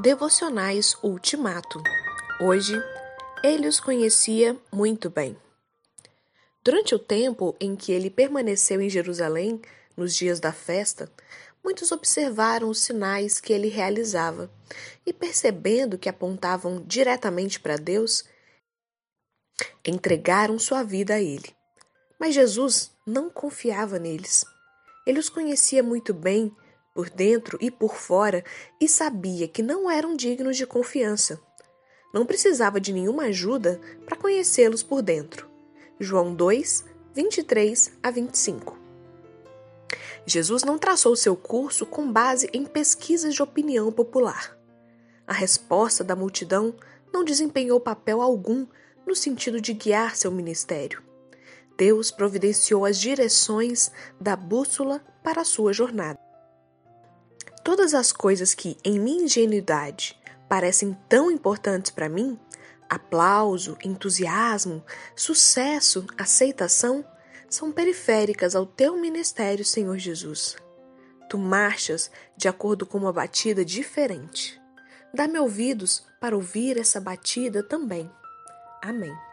Devocionais Ultimato. Hoje, ele os conhecia muito bem. Durante o tempo em que ele permaneceu em Jerusalém, nos dias da festa, muitos observaram os sinais que ele realizava e, percebendo que apontavam diretamente para Deus, entregaram sua vida a ele. Mas Jesus não confiava neles. Ele os conhecia muito bem por dentro e por fora, e sabia que não eram dignos de confiança. Não precisava de nenhuma ajuda para conhecê-los por dentro. João 2, 23 a 25. Jesus não traçou seu curso com base em pesquisas de opinião popular. A resposta da multidão não desempenhou papel algum no sentido de guiar seu ministério. Deus providenciou as direções da bússola para a sua jornada. Todas as coisas que, em minha ingenuidade, parecem tão importantes para mim aplauso, entusiasmo, sucesso, aceitação são periféricas ao teu ministério, Senhor Jesus. Tu marchas de acordo com uma batida diferente. Dá-me ouvidos para ouvir essa batida também. Amém.